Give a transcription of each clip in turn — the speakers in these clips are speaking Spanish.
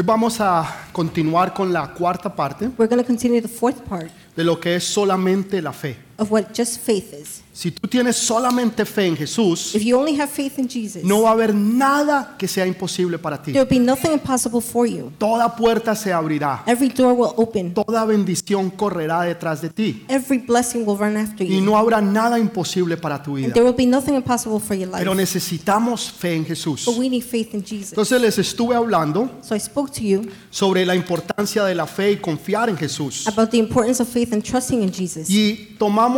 Hoy vamos a continuar con la cuarta parte We're going to continue the fourth part de lo que es solamente la fe. Of what just faith is. Si tú tienes solamente fe en Jesús, If you only have faith in Jesus, no va a haber nada que sea imposible para ti. there will be nothing impossible for you. Toda puerta se abrirá, Every door will open. toda bendición correrá detrás de ti Every blessing will run after y you. no habrá nada imposible para tu vida. And there will be nothing impossible for your life. Pero necesitamos fe en Jesús. But we need faith in Jesus. Entonces les estuve hablando So I spoke to you sobre la importancia de la fe y confiar en Jesús. about the importance of faith and trusting in Jesus. Y tomamos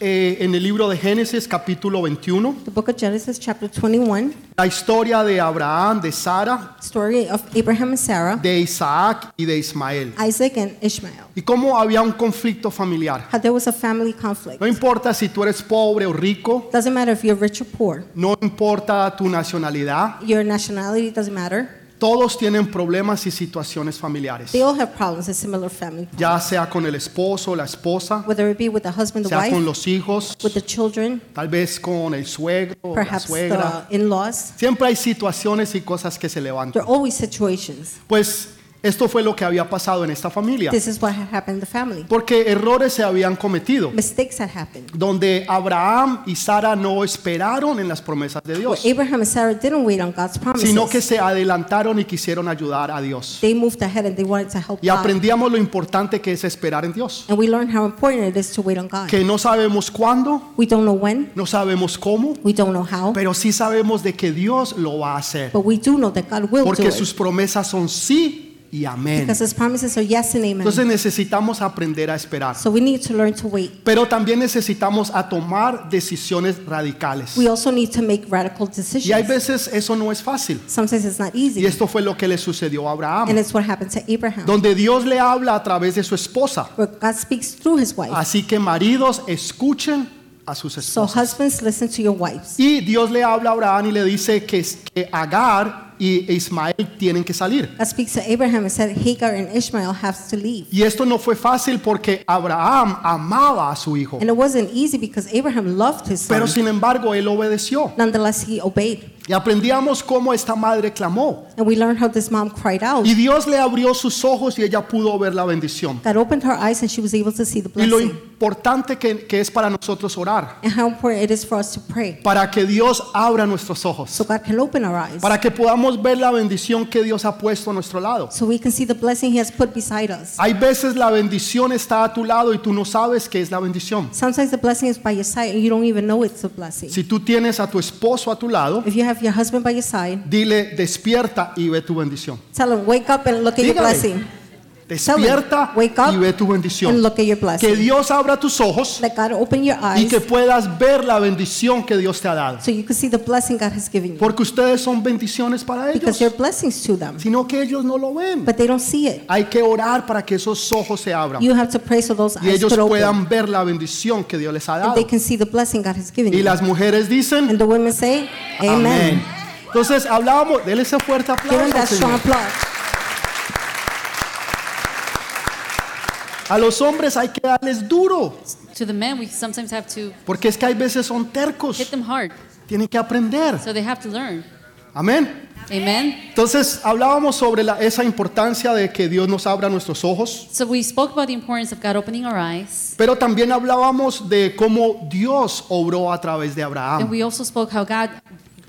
eh, en el libro de Génesis capítulo 21 The book of Genesis, chapter 21, la historia de Abraham, de Sara, story of Abraham and Sarah, de Isaac y de Ismael. Isaac and Ishmael. Y cómo había un conflicto familiar. How there was a family conflict. No importa si tú eres pobre o rico, Doesn't matter if you're rich or poor. no importa tu nacionalidad, Your nationality doesn't matter. Todos tienen problemas y situaciones familiares. They all have problems in similar family. Ya sea con el esposo, la esposa, Whether it be with the husband, the sea con wife, los hijos, with the children, tal vez con el suegro, o la perhaps suegra. the in-laws. Siempre hay situaciones y cosas que se There levantan. are always situations. Pues esto fue lo que había pasado en esta familia. This is what had happened in the family. Porque errores se habían cometido. Mistakes had happened. Donde Abraham y Sara no esperaron en las promesas de Dios, Abraham and Sarah didn't wait on God's sino que promises. se adelantaron y quisieron ayudar a Dios. They moved ahead and they wanted to help Y God. aprendíamos lo importante que es esperar en Dios. And we learned how important it is to wait on God. Que no sabemos cuándo, We don't know when, no sabemos cómo, we don't know how, pero sí sabemos de que Dios lo va a hacer. but we do know that God will do Porque sus it. promesas son sí y amén. Because His promises are yes and Entonces amen. necesitamos aprender a esperar. So we need to learn to wait. Pero también necesitamos a tomar decisiones radicales. We also need to make radical Y hay decisions. veces eso no es fácil. Sometimes it's not Y easy. esto fue lo que le sucedió a And Abraham. it's what happened to Abraham. Donde Dios le habla a través de su esposa. Where God speaks through his wife. Así que maridos, escuchen a sus So esposas. husbands, listen to your wives. Y Dios le habla a Abraham y le dice que, que Agar y Ismael tienen que salir. God speaks to Abraham and said Hagar and Ishmael have to leave. Y esto no fue fácil porque Abraham amaba a su hijo. And it wasn't easy because Abraham loved his son. Pero sin embargo, él obedeció. Nonetheless, he obeyed. Y aprendíamos cómo esta madre clamó. And we learned how this mom cried out. Y Dios le abrió sus ojos y ella pudo ver la bendición. God opened her eyes and she was able to see the Y lo blessing. importante que, que es para nosotros orar. And how important it is for us to pray. Para que Dios abra nuestros ojos. So God can open our eyes. Para que podamos ver la bendición que Dios ha puesto a nuestro lado. So we can see the blessing he has put beside us. Hay veces la bendición está a tu lado y tú no sabes qué es la bendición. Sometimes the blessing is by your side and you don't even know it's a blessing. Si tú tienes a tu esposo a tu lado, If you have your husband by your side, dile despierta y ve tu bendición. tell him, wake up and look at your Dígale. blessing. Despierta wake up y ve tu bendición. Que. Dios abra tus ojos y que puedas ver la bendición que Dios te ha dado. so you can see the blessing God has given you. Porque ustedes son bendiciones para Because ellos, you're blessings to them. sino que ellos no lo ven. But they don't see it. Hay que orar para que esos ojos se abran You have to pray so those y eyes ellos puedan ver la bendición que Dios les ha dado. they can see the blessing God has given Y las mujeres dicen, And the women say, amén. Amen. Entonces hablábamos, déle ese fuerte aplauso. that strong Señor. applause. A los hombres hay que darles duro, To the men, we sometimes have to porque es que hay veces son hit tercos. them hard, Tienen que aprender. so they have to learn. Amén. Amen. Entonces hablábamos sobre la- esa importancia de que Dios nos abra nuestros ojos, So we spoke about the importance of God opening our eyes, pero también hablábamos de cómo Dios obró a través de and Abraham. we also spoke how God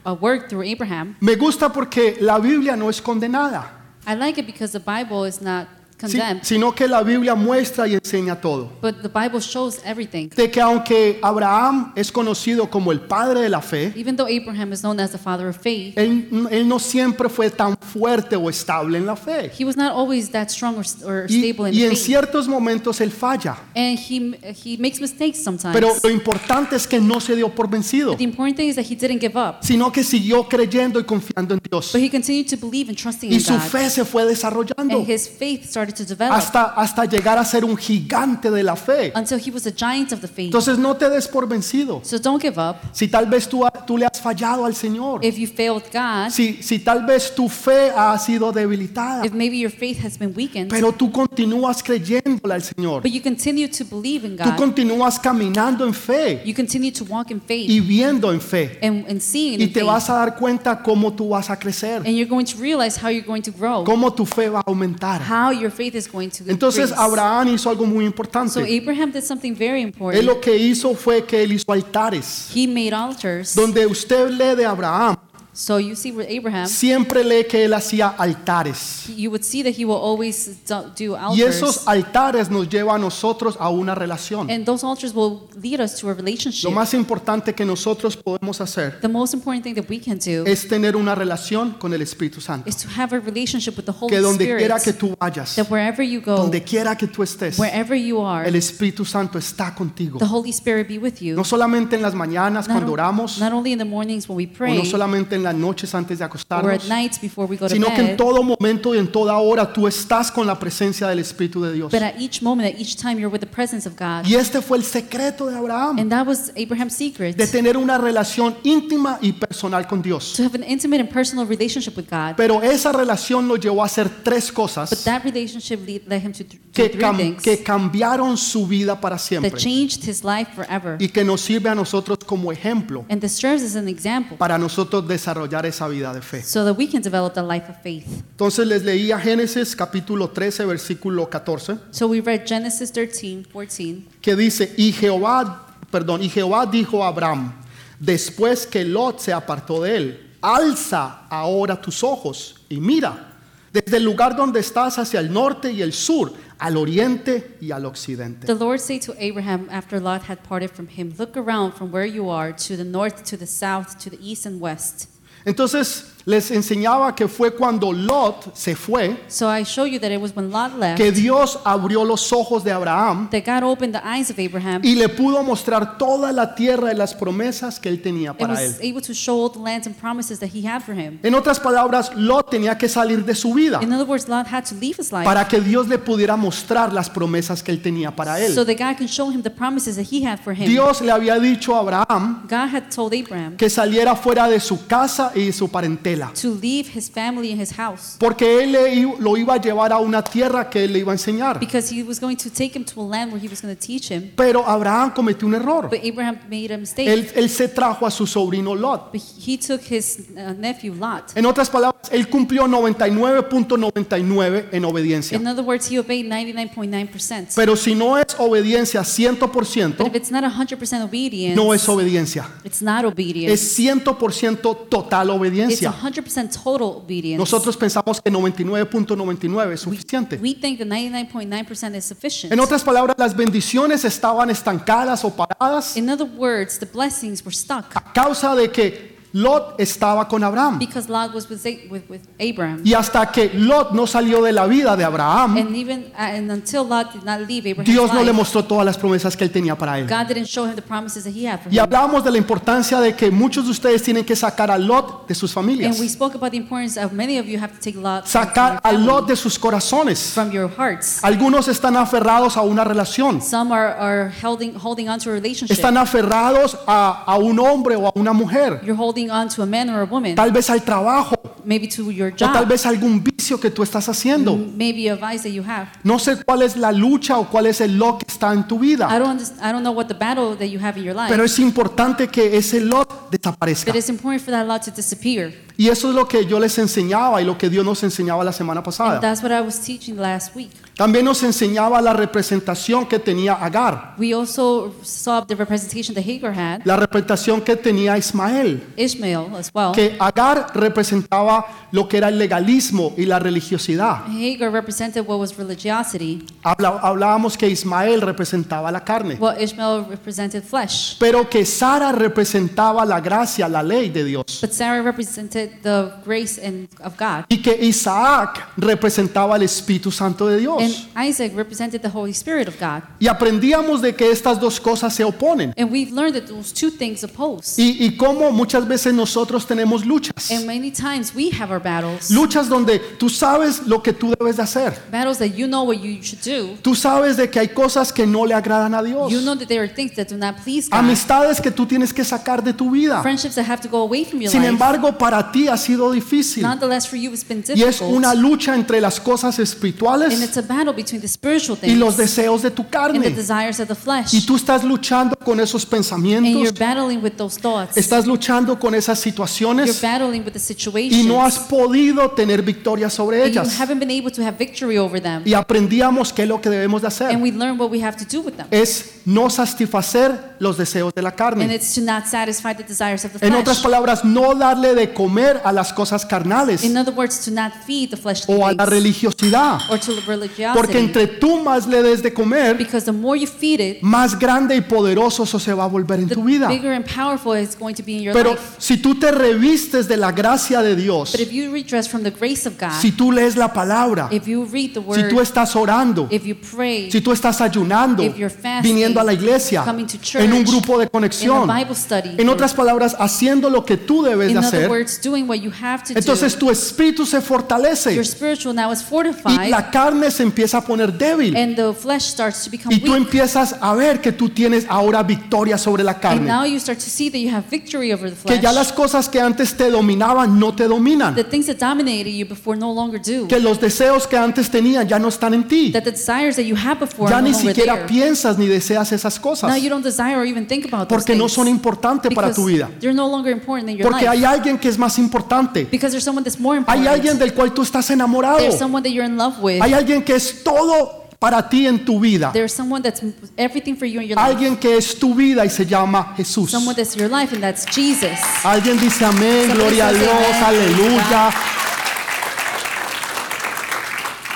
uh, worked through Abraham. Me gusta porque la Biblia no es condenada, I like it because the Bible is not condemned, sino que la Biblia muestra y enseña todo. but the Bible shows everything. De que aunque Abraham es conocido como el padre de la fe, Even though Abraham is known as the father of faith, él, él no siempre fue tan fuerte o estable en la fe. he was not always that strong or, or Y, stable in y en faith, ciertos momentos él falla, and he he makes mistakes sometimes. pero lo importante es que no se dio por vencido, But the important thing is that he didn't give up, sino que siguió creyendo y confiando en Dios. but he continued to believe and trusting Y in su God, fe se fue desarrollando. and his faith started started to develop hasta, hasta llegar a ser un gigante de la fe. until he was a giant of the faith. Entonces no te des por vencido. So don't give up. Si tal vez tú, tú le has fallado al Señor, If you failed God, si, si tal vez tu fe ha sido debilitada, if maybe your faith has been weakened, pero tú continúas creyéndole al Señor, but you continue to believe in tú God, continúas caminando en fe you continue to walk in faith y viendo en fe, and, and seeing y te faith, vas a dar cuenta cómo tú vas a crecer, and you're going to realize how you're going to grow, cómo tu fe va a aumentar. how your faith is going to Entonces increase. Abraham hizo algo muy So importante. Abraham did something very Él important. lo que hizo fue que él hizo altares. He made altars. Donde usted lee de Abraham, So you see with Abraham, siempre lee que él hacía altares. you would see that he will always do do Y esos altars. altares nos llevan a nosotros a una relación. And those altars will lead us to a Lo relationship. más importante que nosotros podemos hacer The most important thing that we can do es tener una relación con el Espíritu Santo. is to have a relationship with the Holy Que donde Spirit. quiera que tú vayas, That wherever you go, donde quiera que tú estés, wherever you are, el Espíritu Santo está contigo. the Holy Spirit be with you. No solamente en las mañanas Not, cuando o- oramos, not only in the mornings when we o no pray, solamente en las noches antes de acostarnos, nights before we go to sino que en todo momento y en toda hora tú estás con la presencia del Espíritu de Dios. but at each moment, at each time, you're with the presence of God. Y este fue el secreto de Abraham, And that was Abraham's secret de tener una relación íntima y personal con Dios. to have an intimate and personal relationship with God. Pero esa relación lo llevó a hacer tres But cosas that relationship led him to que, three cam- things que cambiaron su vida para that siempre changed his life forever. y que nos sirve a nosotros como ejemplo And this serves as an example para nosotros desarrollar esa vida de fe. so that we can develop the life of faith. Entonces les leía Génesis capítulo 13 versículo 14 So we read Genesis 13, 14. que dice, y Jehová, perdón, y Jehová dijo a Abraham, después que Lot se apartó de él, alza ahora tus ojos y mira desde el lugar donde estás hacia el norte y el sur, al oriente y al occidente. The Lord said to Abraham after Lot had parted from him, Look around from where you are to the north, to the south, to the east and west. Entonces les enseñaba que fue cuando Lot se fue So I show you that it was when Lot left que Dios abrió los ojos de Abraham that God opened the eyes of Abraham y le pudo mostrar toda la tierra y las promesas que él tenía and para was él. able to show all the lands and promises that he had for him. En otras palabras, Lot tenía que salir de su vida In other words, Lot had to leave his life para que Dios le pudiera mostrar las promesas que él tenía para so él. that God can show him the promises that he had for him. Dios le había dicho a Abraham God had told Abraham que saliera fuera de su casa y de su parentela, to leave his family and his house porque él lo iba a llevar a una tierra que él le iba a enseñar. because he was going to take him to a land where he was going to teach him. Pero Abraham cometió un error. But Abraham made a mistake. Él, él se trajo a su sobrino Lot. But he took his uh, nephew Lot. En otras palabras, él cumplió 99.99 en obediencia. In other words, he obeyed 99.9%. Pero si no es obediencia But 100%, if it's not 100% obedience, no es obediencia. it's not obedience. Es 100% total obediencia. 100% total obedience. Nosotros pensamos que 99.99 es suficiente. we think that 99.9% is sufficient. En otras palabras, las bendiciones estaban estancadas o paradas In other words, the blessings were stuck a causa de que Lot estaba con Abraham. because Lot was with, with, with Abraham. Y hasta que Lot no salió de la vida de Abraham, And even uh, and until Lot did not leave Abraham's Dios no le mostró todas las promesas que él tenía para él. God didn't show him the promises that he had for Y him. hablábamos de la importancia de que muchos de ustedes tienen que sacar a Lot de sus familias, And we spoke about the importance of many of you have to take Lot sacar a Lot de sus corazones. from your hearts. Algunos están aferrados a una relación, Some are, are holding, holding on to a relationship. están aferrados a, a un hombre o a una mujer, You're holding on to a man or a woman, tal vez al trabajo maybe to your o tal job, vez algún vicio que tú estás haciendo. maybe a vice that you have. No sé cuál es la lucha o cuál es el Lot que está en tu I vida, don't, underst- I don't know what the battle that you have in your life, pero es importante que ese Lot desaparezca. but it's important for that lot to disappear. Y eso es lo que yo les enseñaba y lo que Dios nos enseñaba la semana And pasada. that's what I was teaching last week. También nos enseñaba la representación que tenía Agar, We also saw the representation that Hagar had, la representación que tenía Ismael, Ishmael as well. que Agar representaba lo que era el legalismo y la religiosidad. Hagar represented what was religiosity, Habla- hablábamos que Ismael representaba la carne, while Ishmael represented flesh. pero que Sara representaba la gracia, la ley de Dios, But Sarah represented the grace and, of God. y que Isaac representaba el Espíritu Santo de Dios. And Isaac represented the Holy Spirit of God. Y aprendíamos de que estas dos cosas se oponen. And we've learned that those two things oppose. Y, y cómo muchas veces nosotros tenemos luchas. And many times we have our battles. Luchas donde tú sabes lo que tú debes de hacer. Battles that you know what you should do. Tú sabes de que hay cosas que no le agradan a Dios. You know that there are things that do not please God. Amistades que tú tienes que sacar de tu vida. Friendships that have to go away from your Sin life. embargo, para ti ha sido difícil. Nonetheless, for you, it's been Y es una lucha entre las cosas espirituales battle between the spiritual y los deseos de tu and the carne. desires of the flesh. Y tú estás luchando con esos And you're pensamientos, battling with those thoughts. estás luchando con esas You're situaciones battling with the y situations. no has podido tener victoria sobre and you ellas. haven't been able to have victory over them. Y aprendíamos qué es lo que debemos de And hacer. we learn what we have to do with them. Es no satisfacer los deseos de la And carne. it's to not satisfy the desires of the En otras flesh. palabras, no darle de comer a las cosas carnales In other words, to not feed the fleshly o a la religiosidad. or to religiosity. Porque entre tú más le des de comer, because the more you feed it, más grande y poderoso eso se va a volver en the tu vida. bigger and powerful it's going to be in your Pero life. si tú te revistes de la gracia de Dios, But if you redress from the grace of God, si tú lees la palabra, if you read the si word, tú estás orando, if you pray, si tú estás ayunando, if you're fasting, viniendo a la iglesia, coming to church, en un grupo de in conexión, a Bible study, en otras palabras, haciendo lo que tú debes in de other hacer, words, doing what you have to entonces do, tu espíritu se fortalece your spiritual now is y la carne se empieza a poner débil and the flesh starts to become y tú weak. empiezas a ver que tú tienes ahora victoria sobre la And carne, now you start to see that you have victory over the que flesh. ya las cosas que antes te dominaban no te dominan, The things that dominated you before no longer do. que los deseos que antes tenían ya no están en ti. That the desires that you had before Ya no ni siquiera there. piensas ni deseas esas cosas Now you don't desire or even think about those porque no son importantes para tu vida. They're no longer important in your Porque life. hay alguien que es más importante. because there's someone that's more Hay important. alguien del cual tú estás enamorado. There's someone that you're in love with. Hay alguien que es todo para ti en tu vida. There's someone that's everything for you in your life. Alguien que es tu vida y se llama Jesús. Someone that's your life, and that's Jesus. Alguien dice amén, gloria a Dios, aleluya.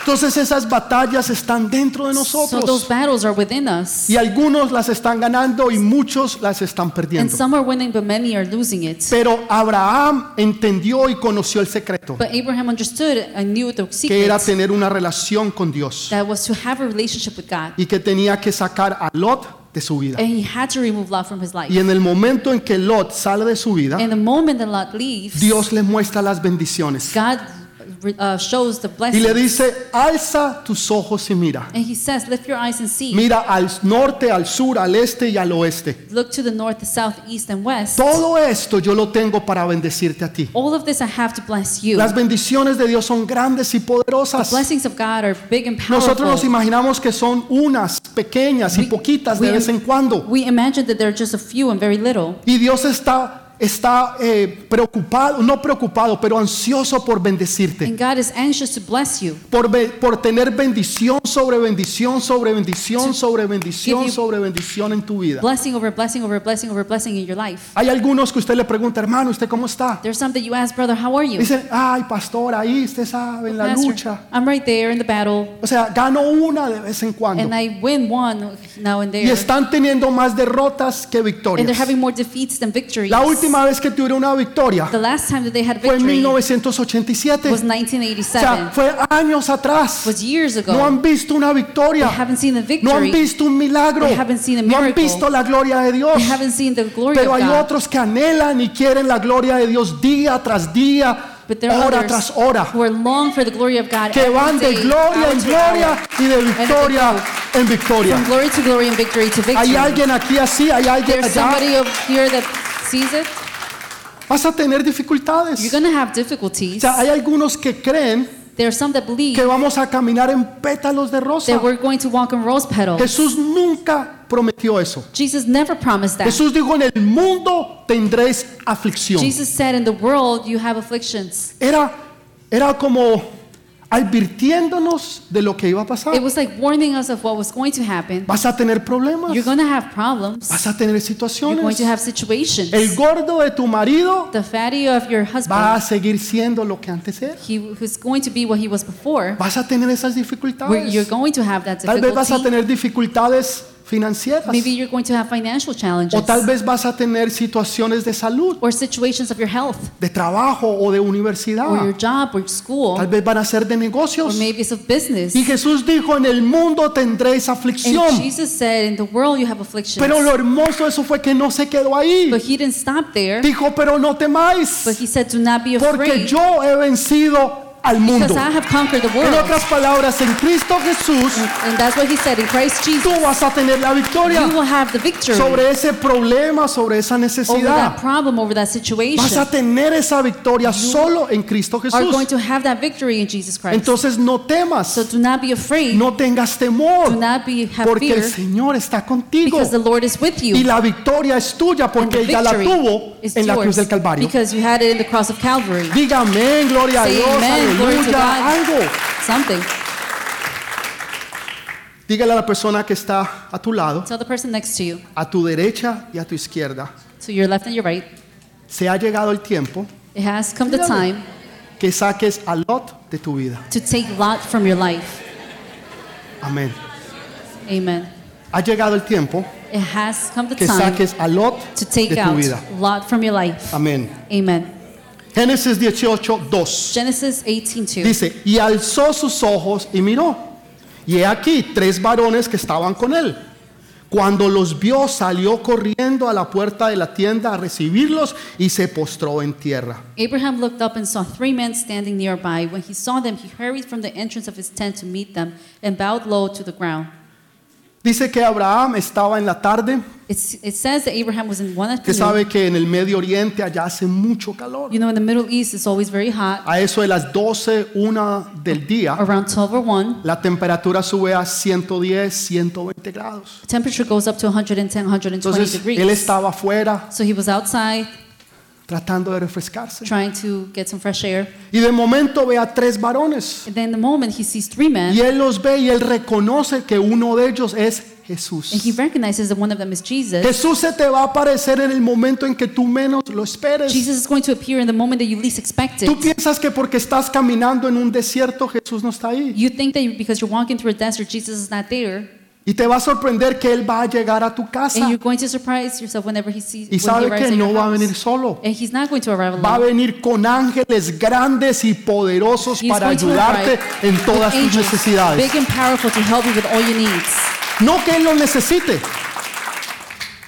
Entonces esas batallas están dentro de So those nosotros. battles are within us. Y algunos las están ganando y muchos las están And perdiendo. some are winning, but many are losing it. Pero Abraham entendió y conoció el secreto, But Abraham understood and knew the que era secret tener una relación con Dios that was to have a relationship with God. y que tenía que sacar a Lot de su vida. And he had to remove Lot from his life. Y en el momento en que Lot sale de su vida, And the moment that Lot leaves, Dios le muestra las bendiciones God uh, shows the y blessing. le dice, alza tus ojos y mira. And he says, Lift your eyes and see. Mira al norte, al sur, al este y al oeste. Look to the north, the south, east, and west. Todo esto yo lo tengo para bendecirte a ti. All of this I have to bless you. Las bendiciones de Dios son grandes y poderosas. Blessings of God are big and Nosotros nos powerful. imaginamos que son unas pequeñas y We- poquitas de we- vez en cuando. We imagine that there are just a few and very little. Y Dios está, está eh, preocupado, no preocupado, pero ansioso por bendecirte. And God is anxious to bless you. Por, be- por tener bendición sobre bendición sobre bendición To sobre bendición sobre bendición en tu vida. Blessing over blessing over blessing over blessing in your life. Hay algunos que usted le pregunta, hermano, ¿usted cómo está? There's some that you ask, brother, how are you? Dicen, ay, pastor, ahí usted sabe, en la Pastor, lucha. I'm right there in the battle, O sea, gano una de vez en cuando. and I win one now and Y there. están teniendo más derrotas que And they're victorias. having more defeats than victories. La última vez que tuvieron una victoria The last time that they had fue en victory 1987. was O sea, 1987. fue años atrás. Was years ago. No han visto una They victoria. haven't seen the No han victory. visto un milagro. They haven't seen a No han miracle. visto la gloria de Dios. They haven't seen the glory Pero of hay God. otros que anhelan y quieren la gloria de Dios día tras día, But there are hora others tras hora. who are long for the glory of God Que every van de day, gloria hour en to gloria hour. y de they victoria en victoria. From glory to glory and victory to victory. Hay alguien aquí así, hay alguien There's allá. somebody over here that sees it. Vas a tener dificultades. You're to have O difficulties. sea, hay algunos que creen There are some that believe que vamos a caminar en pétalos de rosa. that we're going to walk on rose petals. Jesús nunca prometió eso. Jesus never promised that. Jesús dijo, en el mundo tendréis aflicción. Jesus said, In the world you have afflictions. Era, era como advirtiéndonos de lo que iba a pasar. It was like warning us of what was going to happen. Vas a tener problemas. You're going to have problems. Vas a tener You're going situaciones. to have situations. El gordo de tu marido The fatty of your va a husband, seguir siendo lo que antes era. he who's going to be what he was before. Vas a tener esas Where dificultades. you're going to have that Tal vez vas a difficulty. tener dificultades financieras. Maybe you're going to have financial challenges O tal vez vas a tener situaciones de salud, or situations of your health de trabajo o de universidad. or your job or school Tal vez van a ser de or negocios. maybe it's of business. Y Jesús dijo, en el mundo tendréis And aflicción. Jesus said, in the world you have afflictions. Pero lo hermoso eso fue que no se quedó ahí. But he didn't stop there. Dijo, pero no temáis, But he said, do not be porque afraid yo he vencido al mundo. because I have conquered the En world. otras palabras, en Cristo Jesús, And that's what he said in Christ Jesus. tú vas a tener la You victoria will have the victory sobre ese problema, sobre esa over necesidad. that problem, over Vas a tener esa victoria solo en Cristo Jesús. to have that victory in Jesus Christ. Entonces no temas, So do not be afraid. no tengas Do temor, not be porque el Señor está contigo. because the Lord is with Y you. la victoria es tuya And porque ella la tuvo en la cruz del Calvario. because you had it in the cross of Calvary. Dígame, gloria a Dios, amen, glory to aleluya, God. algo. Something. Dígale a la persona que está a tu lado, Tell the person next to you, a tu derecha y a tu izquierda, to your left and your right, se ha llegado el tiempo it has come the time que saques a Lot de tu vida. to take Lot from your life. Amén. Amen. Ha llegado el tiempo It has come the que time saques a Lot to de take tu out vida. Lot from your life. Amén. Amen. Génesis 18, 2. Genesis 18:2. Dice, y alzó sus ojos y miró. Y he aquí tres varones que estaban con él. Cuando los vio, salió corriendo a la puerta de la tienda a recibirlos y se postró en tierra. Abraham looked up and saw three men standing nearby. When he saw them, he hurried from the entrance of his tent to meet them and bowed low to the ground. Dice que Abraham estaba en la tarde. It's, it says that Abraham was in one afternoon. sabe que en el Medio Oriente allá hace mucho calor. You know, in the Middle East, it's always very hot. A eso de las 12, una del día, Around 12 or 1, la temperatura sube a 110, 120 grados. temperature goes up to 110, 120 Entonces él degrees. estaba afuera So he was outside tratando de refrescarse. trying to get some fresh air. Y de momento ve a tres varones. And then the moment he sees three men, Y él los ve y él reconoce que uno de ellos es Jesús. and he recognizes that one of them is Jesus. Jesús se te va a aparecer en el momento en que tú menos lo esperes. Jesus is going to appear in the moment that you least expect Tú it. piensas que porque estás caminando en un desierto Jesús no está ahí. You think that because you're walking through a desert, Jesus is not there. Y te va a sorprender que Él va a llegar a tu And casa. you're going to surprise yourself whenever he sees Y sabe que no va a venir solo. And he's not going to arrive Va a venir con ángeles grandes y poderosos He's para ayudarte en todas tus necesidades. big and powerful to help you with all your needs. No que Él los necesite.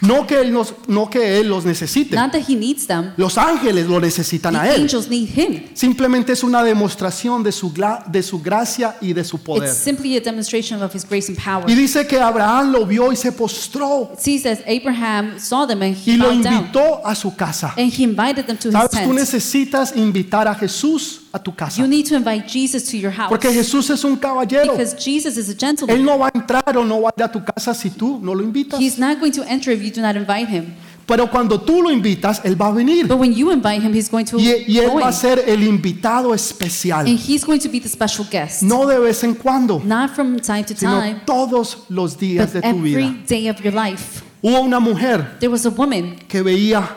No que Él, nos- no que él los necesite. Not that he needs them. Los ángeles lo necesitan The a Él. angels need him. Simplemente es una demostración de su, de su gracia y de su poder. It's simply a demonstration of his grace and power. Y dice que Abraham lo vio y se postró It says that Abraham saw them and y he lo bowed down. invitó a su casa. And he invited them to his. Tú necesitas invitar a Jesús a tu casa. You need to invite Jesus to your house. Porque Jesús es un caballero. Because Jesus is a Él gentleman. no va a entrar o no va a ir a tu casa si tú no lo invitas. He's not going to enter if you do not invite him. Pero cuando tú lo invitas, Él va a venir. But when you invite him, he's going to Y, y Él go va a ser el invitado especial. And he's going to be the special guest. No de vez en cuando, Not from time to sino time, todos los días de but tu vida. every day of your life. Hubo una mujer There was a woman que veía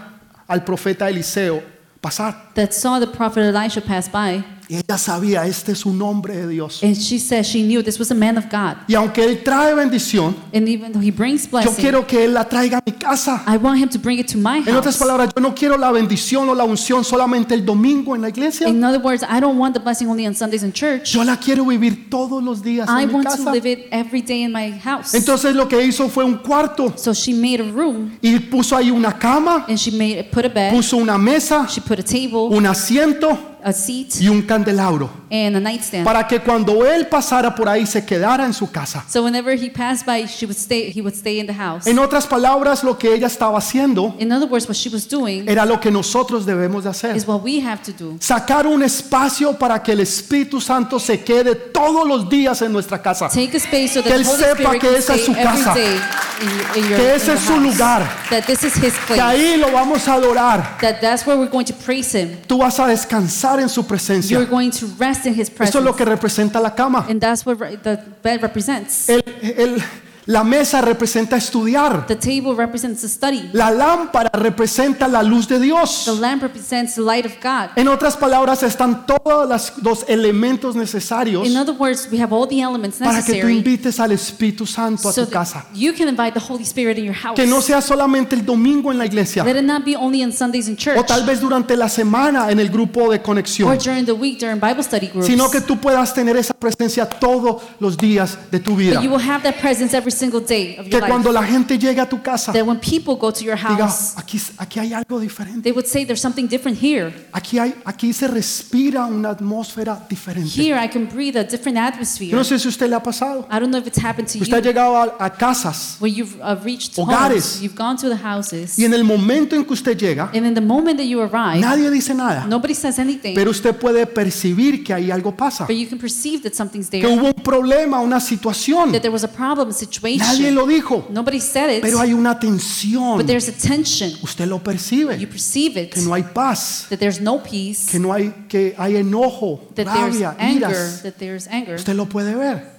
al profeta Eliseo pasar. that saw the prophet Elisha pass by, Y ella sabía, este es un hombre de Dios. and she said she knew this was a man of God. Y aunque Él trae bendición, And even though he brings yo blessing, quiero que Él la traiga a mi casa. I want him to bring it to my En otras house. palabras, yo no quiero la bendición o la unción solamente el domingo en la iglesia. In other words, I don't want the blessing only on Sundays in church. Yo la quiero vivir todos los días I en mi want to live it every day in my house. Entonces lo que hizo fue un cuarto So she made a room y puso ahí una cama, and she made put a bed, puso una mesa, she put a table, un asiento a seat, y un candelabro and a nightstand. para que cuando él pasara por ahí se quedara en su casa. So whenever he passed by, she would stay. He would stay in the house. En otras palabras, lo que ella estaba haciendo In other words, what she was doing era lo que nosotros debemos de hacer. is what we have to do. Sacar un espacio para que el Espíritu Santo se quede todos los días en nuestra casa. Take a space so that Que él Holy sepa Spirit que can esa es stay su every casa. day in, your- in your, Que ese es su house. lugar. That this is His Que place. ahí lo vamos a adorar. That that's where we're going to praise Him. Tú vas a descansar en su You're presencia. going to rest in His Eso presence. es lo que representa la cama. And that's what the bed represents. El, el- La mesa representa estudiar. The table represents the study. La lámpara representa la luz de The Dios. lamp represents the light of God. En otras palabras, están todos los elementos necesarios In other words, we have all the elements para que tú necessary invites al Espíritu Santo a so tu casa. you can invite the Holy Spirit in your house. Que no sea solamente el domingo en la iglesia Let it not be only on Sundays in church o tal vez durante la semana en el grupo de or conexión, during the week during Bible study groups. sino que tú puedas tener esa presencia todos los días de tu vida. But you will have that presence every single day of Que your cuando life. la gente llegue a tu casa, That when people go to your diga, house, aquí, aquí hay algo diferente. they would say there's something different here. Aquí, hay, aquí se respira una atmósfera diferente. Here I can breathe a different Yo atmosphere. no sé si usted le ha pasado. I don't know if it's happened to Usted ha you llegado a, a casas where you've uh, reached Hogares. homes, you've gone to the houses, y en el momento en que usted llega, and in the moment that you arrive, nadie dice nada. nobody says anything, Pero usted puede percibir que ahí algo pasa. but you can perceive that something's Que there, hubo un problema, una situación. that there was a problem, a Nadie situation. lo dijo. Nobody said it, Pero hay una tensión. but there's a tension. Usted lo You percibe. perceive it, Que no hay paz. that there's no peace, Que no hay, que hay enojo, that there's rabia, anger, iras. that there's anger. Usted lo puede ver.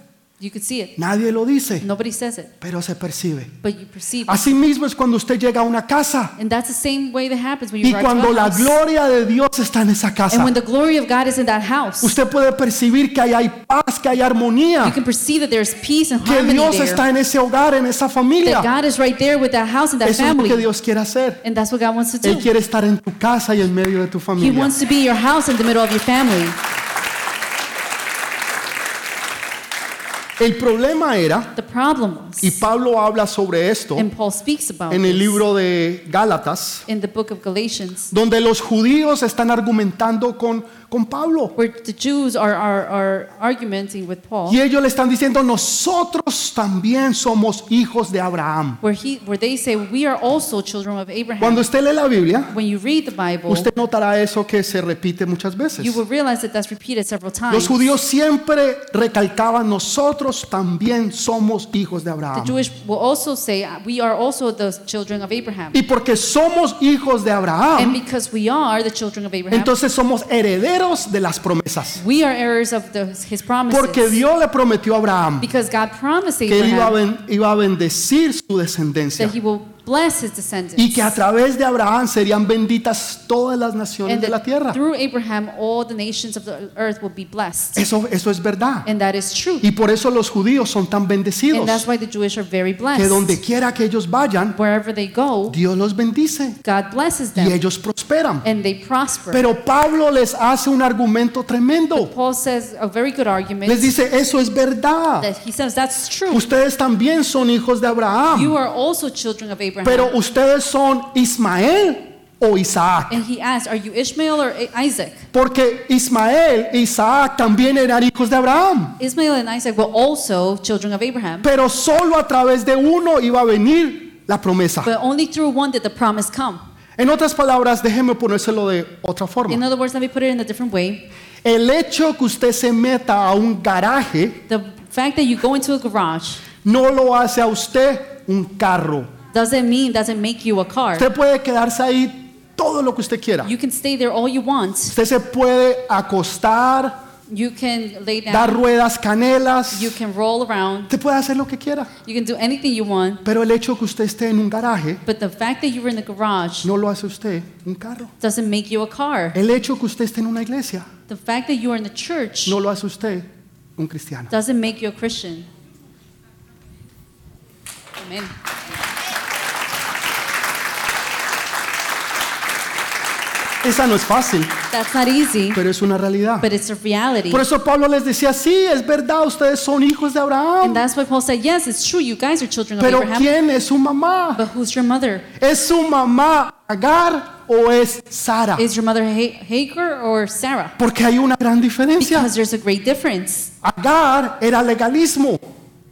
You could see it. Nadie lo dice. Nobody says it, Pero se percibe. but you perceive it. Así mismo es cuando usted llega a una casa. And that's the same way that happens when you Y arrive to cuando a la house. gloria de Dios está en esa casa. And when the glory of God is in that house, Usted puede percibir que ahí hay paz, que hay you armonía, can perceive that there's peace and que harmony Dios there. está en ese hogar, en esa That familia. God is right there with that house and that Eso es lo que family. Dios quiere hacer. And that's what God wants to do. Él quiere estar en tu casa y en medio de tu He familia. wants to be in your house in the middle of your family. El problema era, The problem was, y Pablo habla sobre esto and Paul speaks about en el libro de Gálatas, donde los judíos están argumentando con, con Pablo. where the Jews are, are, are argumenting with Paul, Y ellos le están diciendo, nosotros también somos hijos de Abraham. where, he, where they say, We are also children of Abraham. Cuando usted lee la Biblia, when you read the Bible, usted notará eso que se repite muchas veces. you will realize that that's repeated several times. Los judíos siempre recalcaban, nosotros también somos hijos de The Abraham. Jewish will also say, We are also the children of Abraham. Y porque somos hijos de And Abraham, because we are the children of Abraham, entonces somos herederos de las promesas. we are heirs of the, his promises. Porque Dios le prometió a Abraham because God promised que él iba a, Abraham ben- iba a bendecir su descendencia that he will bless his descendants. y que a través de Abraham serían benditas todas las naciones de la tierra. through Abraham, all the nations of the earth will be blessed. Eso, eso es verdad. and that is true. Y por eso los judíos son tan bendecidos. And that's why the Jewish are very blessed. Que donde quiera que ellos vayan, Wherever they go, Dios los bendice God blesses y them ellos prosperan. and they prosper. Pero Pablo les hace un argumento tremendo. Paul says a very good argument Les dice, eso es verdad. that he says that's true. Ustedes también son hijos de You Abraham. are also children of Abraham. Pero ustedes son Ismael o Isaac. and he asked, Are you Ishmael or Isaac? Porque Ismael e Isaac también eran hijos de Abraham. Ismael and Isaac were also children of Abraham. Pero solo a través de uno iba a venir la promesa. But only through one did the promise come. En otras palabras, déjeme ponérselo de otra In forma. other words, let me put it in a different way. El hecho que usted se meta a un garaje The fact that you go into a garage no lo hace a usted un carro. Doesn't mean, doesn't make you a car. Usted puede quedarse ahí todo lo que usted quiera. You can stay there all you want. Usted se puede acostar, You can lay dar down. ruedas canelas. You can roll around. Usted puede hacer lo que quiera. You can do anything you want. Pero el hecho que usted esté en un garaje But the fact that you were in the garage no lo hace usted un carro. doesn't make you a car. El hecho que usted esté en una iglesia The fact that you are in the church no lo hace usted un cristiano. doesn't make you a Christian. Amen. Esa no es fácil, That's not easy, pero es una realidad. but it's a reality. Por eso Pablo les decía, sí, es verdad, ustedes son hijos de And Abraham. that's why Paul said, Yes, it's true, you guys are children of Pero Abraham. ¿quién es su mamá? But who's your mother? ¿Es su mamá Agar o es Sara? Is your mother Ha- Hagar or Sarah? Porque hay una gran diferencia. Because there's a great difference. Agar era legalismo,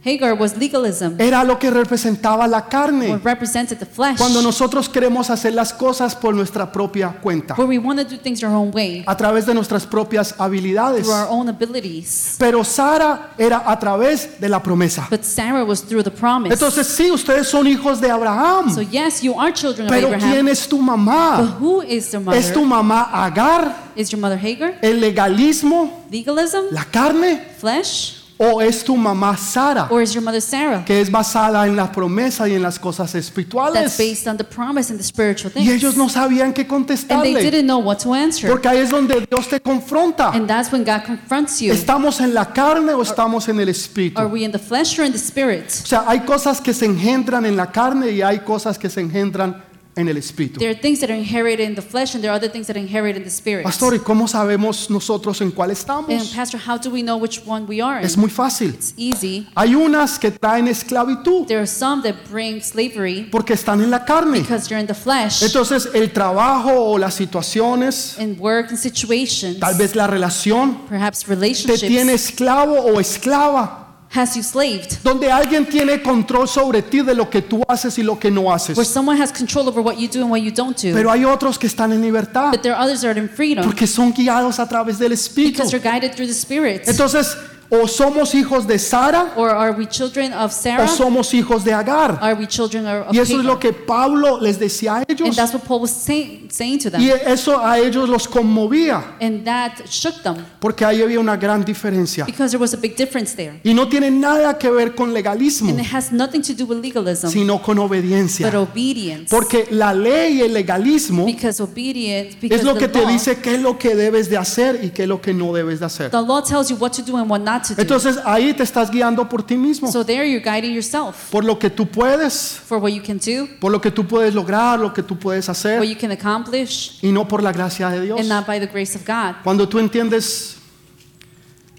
Hagar was legalism, era lo que representaba la carne. what represented the flesh, Cuando nosotros queremos hacer las cosas por nuestra propia cuenta, we want to do things our own way, a través de nuestras propias habilidades. through our own abilities. Pero Sara era a través de la promesa. But Sarah was through the promise. Entonces sí, ustedes son hijos de Abraham. So yes, you are children of Pero Abraham. ¿quién es tu mamá? But who is their mother? ¿Es tu mamá Agar? Is your mother Hagar? ¿El legalismo? Legalism? ¿La carne? Flesh? O es tu mamá Sara, Or is your mother Sarah? que es basada en la promesa y en las cosas That's espirituales. based on the promise and the spiritual things. Y ellos no sabían qué and they contestarle, didn't know what to answer. porque ahí es donde Dios te confronta. And that's when God confronts you. ¿Estamos en la carne o estamos en el espíritu? Are we in the flesh or in the spirit? O sea, hay cosas que se engendran en la carne y hay cosas que se engendran en el espíritu. There are things that are inherited in the flesh, and there are other things that are inherited in the spirit. Pastor, ¿y cómo sabemos nosotros en cuál And estamos? Pastor, how do we know which one we are in? Es muy fácil. It's easy. Hay unas que traen esclavitud There are some that bring slavery porque están en la carne. because you're in the flesh. Entonces, el trabajo o las situaciones, in work and situations, tal vez la relación, perhaps te relationships, tiene esclavo o esclava, has you slaved, donde alguien tiene control sobre ti de lo que tú haces y lo que no haces. where someone has control over what you do and what you don't do. Pero hay otros que están en libertad but there are others that are in freedom porque son guiados a través del espíritu. because you're guided through the Spirit. Entonces, o somos hijos de Sara or are we children of Sarah? o somos hijos de Agar. Are we children of Y eso es lo que Pablo les decía a And ellos. that's what Paul was saying, saying to them. Y eso a ellos los conmovía, And that shook them porque ahí había una gran diferencia. because there was a big difference there. Y no tiene nada que ver con legalismo, And it has nothing to do with legalism, sino con but obediencia. obedience. Porque la ley y el legalismo because obedience, because es lo que te law, dice qué es lo que debes de hacer y qué es lo que no debes de hacer. the law tells you what to do and what not to do. Entonces ahí te estás guiando por ti mismo, so there you're guiding yourself por lo que tú puedes, for what you can do, por lo que tú puedes lograr, lo que tú puedes what hacer you can accomplish, y no por la gracia de Dios. and not by the grace of God. Cuando tú entiendes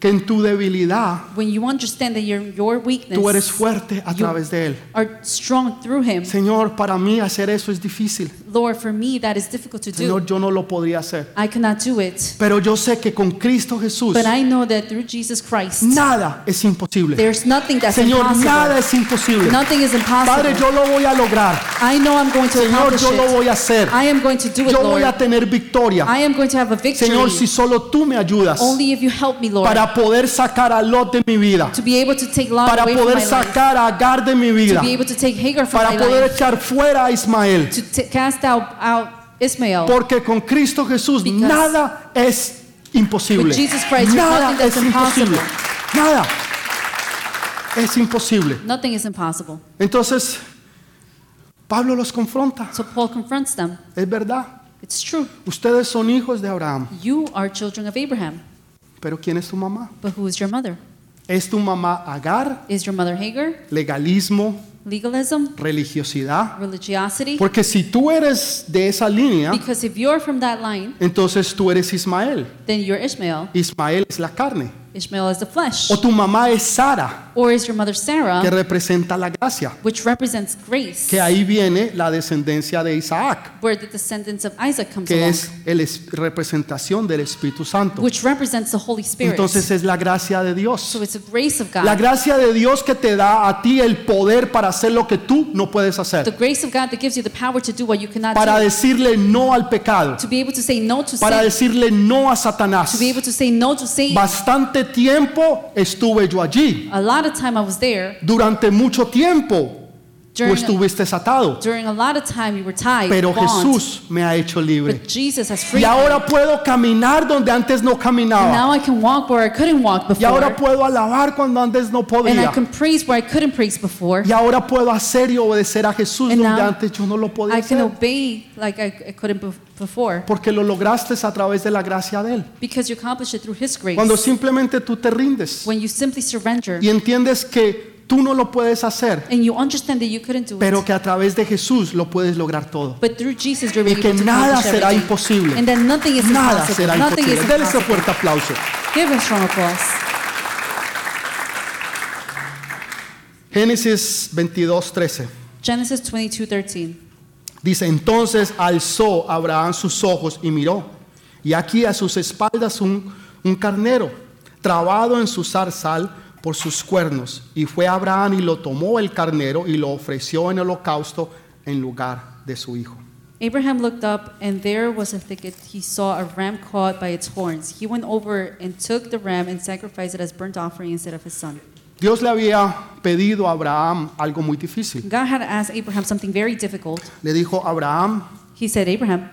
que en tu debilidad When you understand that your, your weakness tú eres fuerte a través de Él. are strong through Him. Señor, para mí hacer eso es difícil. Lord, for me, that is difficult to do. Señor, yo no lo podría hacer. I cannot do it. Pero yo sé que con Cristo Jesús But I know that through Jesus Christ, nada es imposible. there's nothing that's Señor, impossible. nada es imposible. Nothing is impossible. Padre, yo lo voy a lograr. I know I'm going to Señor, yo lo voy a hacer. I am going to do it, Yo voy a tener victoria. I am going to have a victory. Señor, si solo tú me ayudas Only para poder sacar a Lot de mi vida, to be able to take Lot para poder sacar a Agar de mi to vida, para my poder life, echar fuera a Ismael. Porque con Cristo Jesús nada es imposible. Nada es imposible. impossible. Nada es imposible. Nothing is impossible. Entonces, Pablo los confronta. So Paul confronts them. Es verdad. It's true. Ustedes son hijos de Abraham. You are children of Abraham. Pero ¿quién es tu mamá? But who is your mother? ¿Es tu mamá Agar? Is your mother Hagar? Legalismo, Legalism? religiosidad. Religiosity? Porque si tú eres de esa línea, Because if you're from that line, entonces tú eres Ismael. then you're Ishmael. Ismael es la carne. Ishmael is the flesh. O tu mamá es Sara, Or is your mother Sarah, que representa la gracia. which represents grace, Que ahí viene la descendencia de Isaac, where the descendants of Isaac comes que along, es el es- representación del Espíritu Santo. which represents the Holy Spirit. Entonces es la gracia de Dios. so it's grace of God. La gracia de Dios que te da a ti el poder para hacer lo que tú no puedes the hacer. grace of God that gives you the power to do what you cannot Para do. decirle no al pecado. To be able to say no to Para sin. decirle no a Satanás. To be able to say no to Satan. Bastante tiempo estuve yo allí. a lot of time I was there. Durante mucho tiempo tú During, estuviste atado. during a lot of time you were tied, Pero. Jesús me ha hecho libre. But Jesus has Y ahora puedo caminar donde antes no caminaba. now I can walk where I couldn't walk Y ahora before. puedo alabar cuando antes no And I podía. can praise where I couldn't praise before. Y ahora puedo hacer y obedecer a Jesús donde antes yo no lo podía I can hacer. obey like I, I couldn't bef- before. Porque lo lograste a través de la gracia de Él. Because you accomplish it through His grace. Cuando simplemente tú te rindes y entiendes que tú no lo puedes hacer, and you understand that you couldn't do pero it. que a través de Jesús lo puedes lograr todo. But through Jesus you're Y able que to nada accomplish será everything. imposible. And that nothing is Nada impossible. será nothing imposible. is Denle ese impossible. fuerte aplauso. Give a strong applause. Génesis 22, 13. Genesis 22:13. Dice, entonces alzó Abraham sus ojos y miró, y aquí a sus espaldas un, un carnero, trabado en su zarzal por sus cuernos. Y fue Abraham y lo tomó el carnero y lo ofreció en holocausto en lugar de su hijo. Abraham looked up, and there was a thicket. He saw a ram caught by its horns. He went over and took the ram and sacrificed it as burnt offering instead of his son. Dios le había pedido a Abraham algo muy difícil. God had asked Abraham something very difficult. Le dijo, Abraham, He said, Abraham,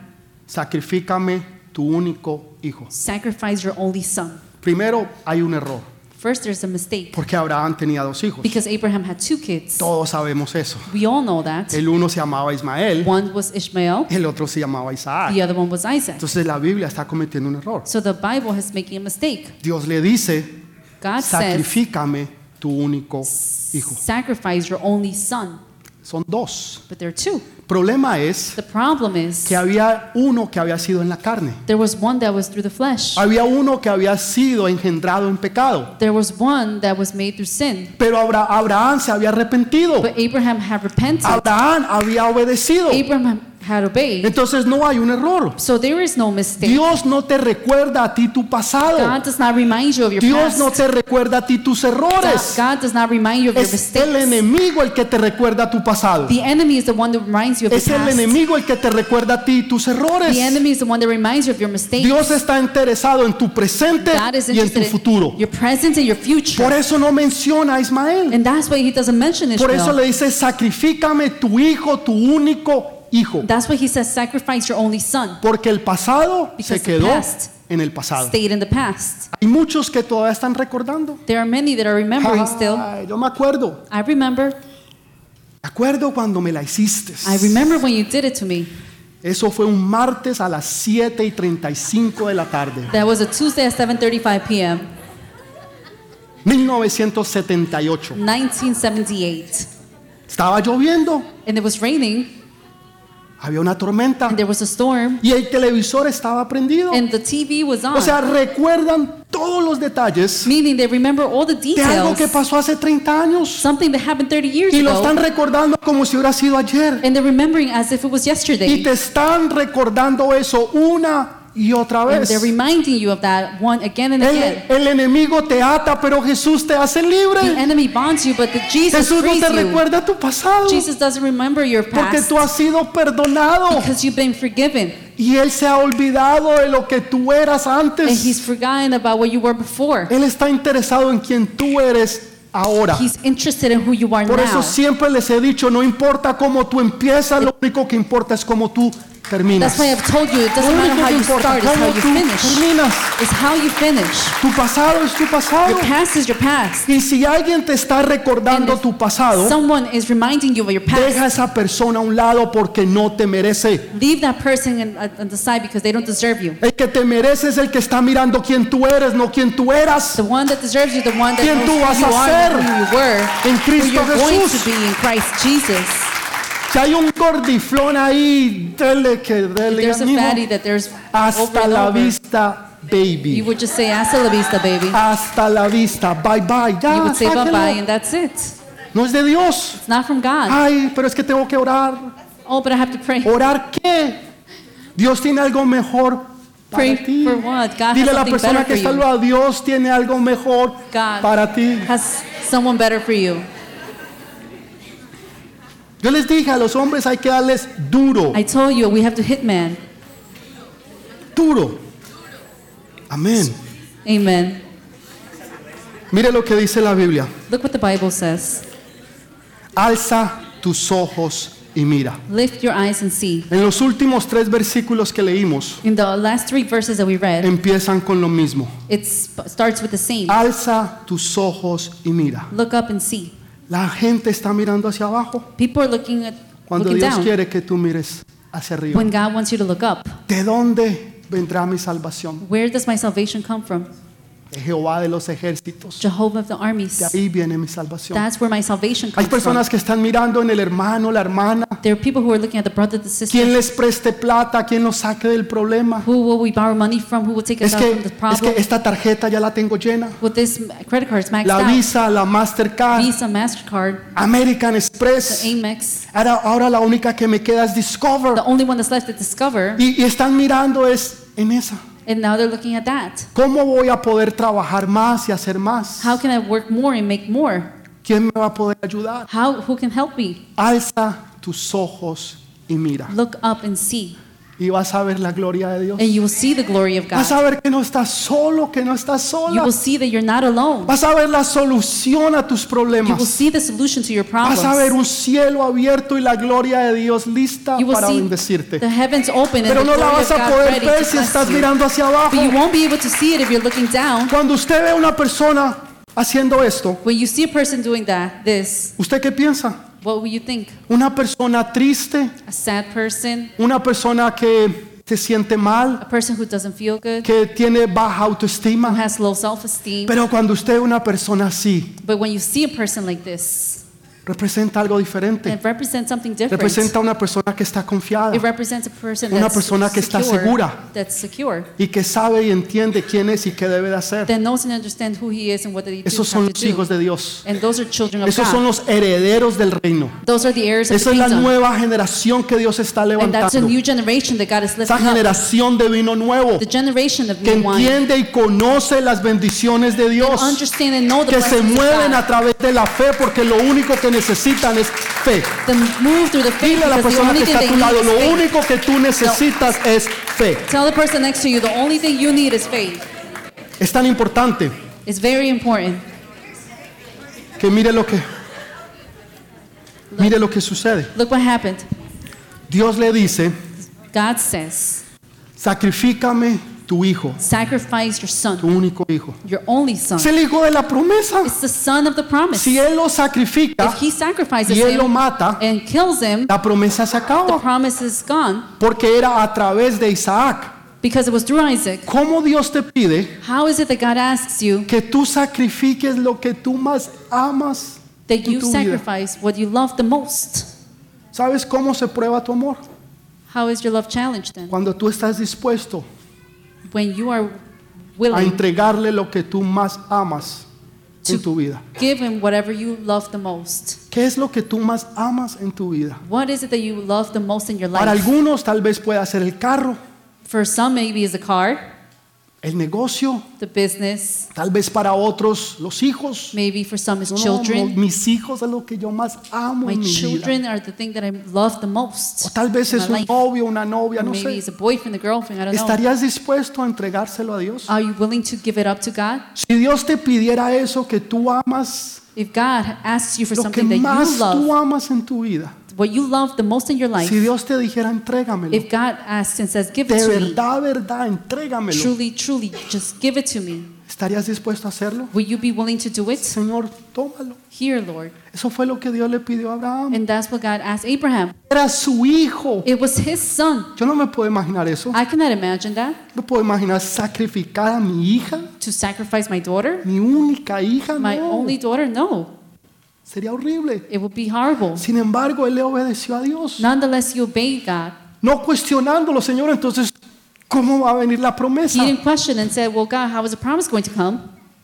sacrifícame tu único hijo. sacrifice your only son. Primero hay un error. First, there's a mistake porque Abraham tenía dos hijos. because Abraham had two kids. Todos sabemos eso. We all know that. El uno se llamaba Ismael, One was Ishmael, el otro se llamaba Isaac. the other one was Isaac. Entonces la Biblia está cometiendo un error. So the Bible is making a mistake. Dios le dice, God sacrifícame tu único hijo. sacrifice your only son. Son dos. But there are two. Problema es The problem is que había uno que había sido en la carne. there was one that was through the flesh. Había uno que había sido engendrado en pecado. There was one that was made through sin. Pero Abra- Abraham se había arrepentido. But Abraham had repented. Abraham había obedecido. Abraham had obeyed. Entonces no hay un error. So there is no mistake. Dios no te recuerda a ti tu pasado. God does not remind you of your Dios no te recuerda a ti tus errores. God does not remind you of your Es el mistakes. enemigo el que te recuerda tu pasado. The enemy is the one that reminds you of Es the el past. enemigo el que te recuerda a ti tus errores. The enemy is the one that reminds you of your mistakes. Dios está interesado en tu presente God is y en tu futuro. your present and your future. Por eso no menciona a Ismael. And that's why he doesn't mention Por eso le dice, sacrifícame tu hijo, tu único hijo. That's why he says sacrifice your only son. Porque el pasado se Because the quedó past en el pasado. Stayed in the past. Hay muchos que todavía están recordando. There are many that are remembering still. Yo me acuerdo. I remember. Me acuerdo cuando me la hiciste. I remember when you did it to me. Eso fue un martes a las 7 y 35 de la tarde. That was a Tuesday at 7:35 p.m. 1978. 1978. Estaba lloviendo, And it was raining había una tormenta and there was a storm y el televisor estaba prendido. and the TV was on. O sea, recuerdan todos los detalles Meaning they remember all the de algo que details. pasó hace 30 años Something that happened 30 years y lo están recordando como si hubiera sido ayer. And they're remembering as if it was Y yesterday. te están recordando eso una y otra And vez. they're reminding you of that one again and El, again. el enemigo te ata, pero Jesús te hace The libre. enemy bonds you, but the Jesus Jesús no te you. recuerda tu pasado Jesus doesn't remember your porque past tú has sido perdonado because you've been forgiven. y Él se ha olvidado de lo que tú eras And he's antes. forgotten about what you were before. Él está interesado en quien tú eres ahora. He's interested in who you are Por eso now. siempre les he dicho, no importa cómo tú empiezas, lo único que importa es cómo tú terminas. That's why I've told you it doesn't matter how you start, it's how you finish. terminas. It's how you finish. Tu pasado es tu pasado. Your past is your past. Y si alguien te está recordando And tu pasado, Someone is reminding you of your deja a past. esa persona a un lado porque no te merece. Leave that person in- on the side because they don't deserve you. El que te merece es el que está mirando quién tú eres, no quién tú eras. The one that deserves you, the one that ¿Quién knows tú who you a are, ser and who you were, en who Cristo you're going Jesús? to be in Christ Jesus. Si hay un gordiflón ahí, dele que dele, Hasta la vista, You baby. would just say, hasta la vista, baby. Hasta la vista, bye bye. Ya, You would say sáquenlo. bye-bye and that's it. No es de Dios. It's not from God. Ay, pero es que tengo que orar. Oh, but I have to pray. ¿Orar qué? Dios tiene algo mejor para Pray ti. for what? God Dile has a la persona que está you. Dios tiene algo mejor God para ti. has someone better for you. Yo les dije a los hombres hay que darles duro, I told you we have to hit man. duro. Amén. Amen. Mire lo que dice la Biblia. Look what the Bible says. Alza tus ojos y mira. Lift your eyes and see. En los últimos tres versículos que leímos In the last three verses that we read, empiezan con lo mismo. it starts with the same. Alza tus ojos y mira. Look up and see. La gente está mirando hacia abajo People are looking at cuando looking Dios down quiere que tú mires hacia arriba. when God wants you to look up. ¿De dónde vendrá mi salvación? Where does my salvation come from? De Jehová de los ejércitos. Jehovah of the De armies. ahí viene mi salvación. That's where my salvation Hay comes from. personas que están mirando en el hermano, la hermana, There are people who are looking at the brother, the quién sister. les preste plata, quién los saque del problema. Who will we borrow money from? Who will take us Es out que, from the es problem? que esta tarjeta ya la tengo llena. With this credit card, maxed La out. Visa, la Mastercard, Visa, Mastercard, American the Express. Amex. Ahora, ahora la única que me queda es Discover. The only one that's left to discover, Y, y están mirando es en esa. And now they're looking at that. ¿Cómo voy a poder trabajar más y hacer más? How can I work more and make more? ¿Quién me va a poder ayudar? How? Who can help me? Alza tus ojos y mira. Look up and see, Y vas a ver la gloria de Dios. and you will see the glory of Vas God. a ver que no estás solo, que no estás You sola. will see that you're not alone. Vas a ver la solución a tus You will problemas. see the solution to your Vas a ver problems. un cielo abierto y la gloria de Dios lista You will para see bendecirte. the heavens open and Pero the no la glory vas a poder ver si estás you. mirando hacia abajo. But you won't be able to see it if you're looking down. Cuando usted ve a una persona haciendo esto, When you see a person doing that, this, ¿usted qué piensa? What will you think? Una persona triste, A sad person, una persona que se siente mal, a person who doesn't feel good, que tiene baja who autoestima. has low self-esteem. Pero cuando usted ve una persona así, But when you see a person like this, representa algo diferente. it represents something different. Representa una persona que está confiada It represents a person Una that's persona que está secure, segura. that's secure, y que sabe y entiende quién es y qué debe de hacer. that knows and understands who he is and what he Esos son los hijos de Dios. And those are children of Esos son los herederos del reino. Those are the heirs of Esa the es la nueva generación que Dios está And that's a levantando. new generation that God is Esa generación de vino nuevo The generation of que new wine. entiende y conoce las bendiciones de Dios. Que se mueven a través de la fe porque lo único que necesitan es fe. Then move through the faith Dile a la persona que está a tu lado, lo único que tú necesitas es fe. Tell the person next to you, the only thing you need is faith. Es tan importante It's very important. que mire lo que mire lo que sucede. Look what happened. Dios le dice, God says, sacrifícame tu hijo, sacrifice your tu son, único hijo. your only son. Es el hijo de la promesa. It's the son of the promise. Si él lo sacrifica If he sacrifices y él lo him mata, and kills him, la promesa se the acaba. promise is gone Porque era a través de Isaac. because it was through Isaac. ¿Cómo Dios te pide How is it that God asks you que tú sacrifiques lo que tú más amas that en you tu vida? sacrifice what you love the most? ¿Sabes cómo se prueba tu amor? How is your love challenged then? Cuando tú estás dispuesto When you are a willing entregarle lo que tú más amas en To- tu vida. give him whatever you love the most. ¿Qué es lo que tú más amas en tu vida? What is it that you love the most in your Para life? algunos tal vez pueda ser el carro, For some, maybe it's a car, el negocio, the business. tal vez para otros los hijos. Maybe for some, No, children. mis hijos es lo que yo más amo My en mi vida. children are the thing that I love the most. O tal vez es un life. novio, una novia, no maybe sé. a boyfriend, a girlfriend, I don't know. ¿Estarías dispuesto a entregárselo a Dios? Are you willing to give it up to God? Si Dios te pidiera eso que tú amas, If God asks you for lo que something that más you tú love, amas en tu vida, what you love the most in your life, si Dios te dijera entrégamelo, if God asks and says, give it de to me, verdad, verdad, entrégamelo, truly, truly, just give it to me, ¿estarías dispuesto a hacerlo? will you be willing to do it? Señor, tómalo. Here, Lord. Eso fue lo que Dios le pidió a Abraham. And that's what God asked Abraham. Era su hijo. It was his son. Yo no me puedo imaginar eso. I cannot imagine that. No puedo imaginar sacrificar a mi hija, To sacrifice my daughter, mi única hija. my No, only daughter, no. Sería horrible. It would be horrible. Sin embargo, él le obedeció a Dios. Nonetheless, you obeyed God. No cuestionándolo, Señor. Entonces, ¿cómo va a venir la promesa? He didn't question and said, Well, God, how is the promise going to come?